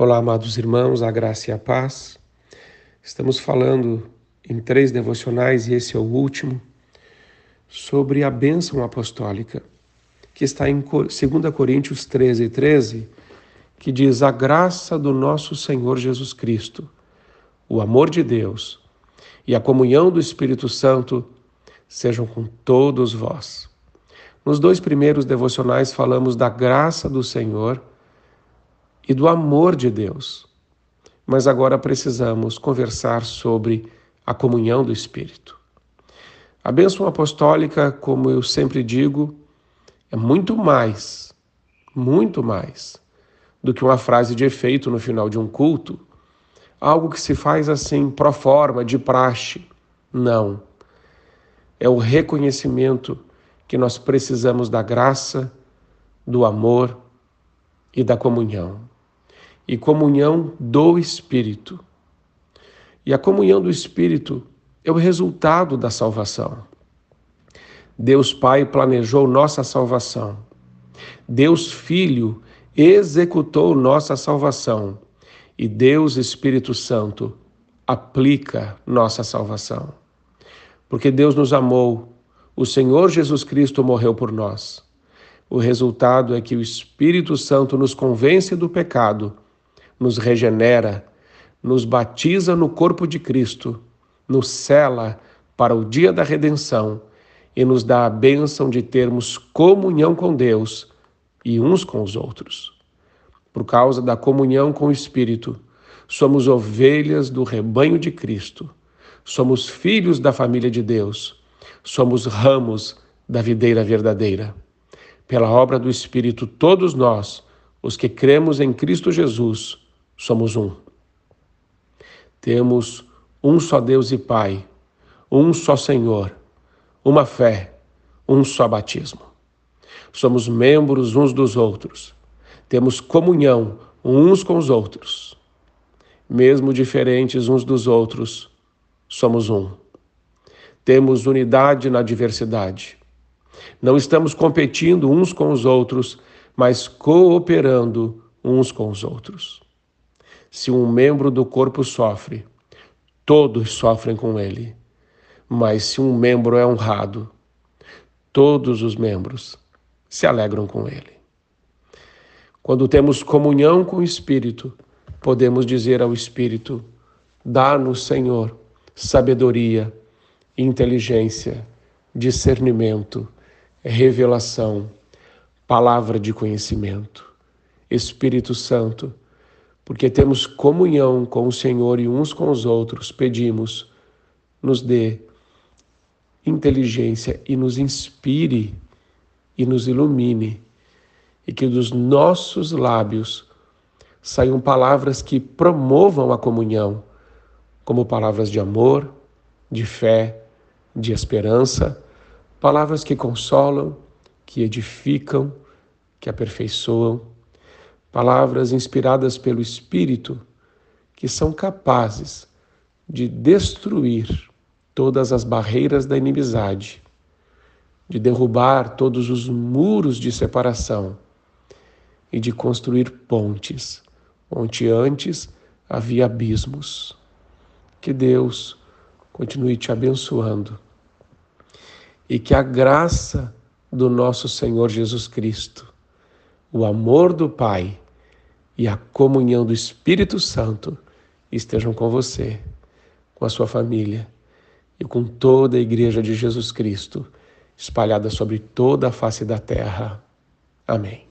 Olá, amados irmãos, a graça e a paz. Estamos falando em três devocionais, e esse é o último, sobre a bênção apostólica, que está em 2 Coríntios 13, 13, que diz: A graça do nosso Senhor Jesus Cristo, o amor de Deus e a comunhão do Espírito Santo sejam com todos vós. Nos dois primeiros devocionais falamos da graça do Senhor e do amor de Deus. Mas agora precisamos conversar sobre a comunhão do Espírito. A bênção apostólica, como eu sempre digo, é muito mais, muito mais do que uma frase de efeito no final de um culto, algo que se faz assim pro forma, de praxe. Não. É o reconhecimento que nós precisamos da graça, do amor e da comunhão e comunhão do Espírito. E a comunhão do Espírito é o resultado da salvação. Deus Pai planejou nossa salvação. Deus Filho executou nossa salvação. E Deus Espírito Santo aplica nossa salvação. Porque Deus nos amou, o Senhor Jesus Cristo morreu por nós. O resultado é que o Espírito Santo nos convence do pecado nos regenera, nos batiza no corpo de Cristo, nos cela para o dia da redenção e nos dá a bênção de termos comunhão com Deus e uns com os outros. Por causa da comunhão com o Espírito, somos ovelhas do rebanho de Cristo, somos filhos da família de Deus, somos ramos da videira verdadeira. Pela obra do Espírito, todos nós, os que cremos em Cristo Jesus, somos um. Temos um só Deus e Pai, um só Senhor, uma fé, um só batismo. Somos membros uns dos outros, temos comunhão uns com os outros. Mesmo diferentes uns dos outros, somos um. Temos unidade na diversidade. Não estamos competindo uns com os outros, mas cooperando uns com os outros. Se um membro do corpo sofre, todos sofrem com ele. Mas se um membro é honrado, todos os membros se alegram com ele. Quando temos comunhão com o Espírito, podemos dizer ao Espírito: dá-nos, Senhor, sabedoria, inteligência, discernimento, revelação, palavra de conhecimento. Espírito Santo, porque temos comunhão com o Senhor e uns com os outros, pedimos, nos dê inteligência e nos inspire e nos ilumine, e que dos nossos lábios saiam palavras que promovam a comunhão, como palavras de amor, de fé, de esperança, palavras que consolam, que edificam, que aperfeiçoam palavras inspiradas pelo Espírito que são capazes de destruir todas as barreiras da inimizade, de derrubar todos os muros de separação e de construir pontes onde antes havia abismos. Que Deus continue te abençoando e que a graça do nosso Senhor Jesus Cristo o amor do Pai e a comunhão do Espírito Santo estejam com você, com a sua família e com toda a Igreja de Jesus Cristo espalhada sobre toda a face da terra. Amém.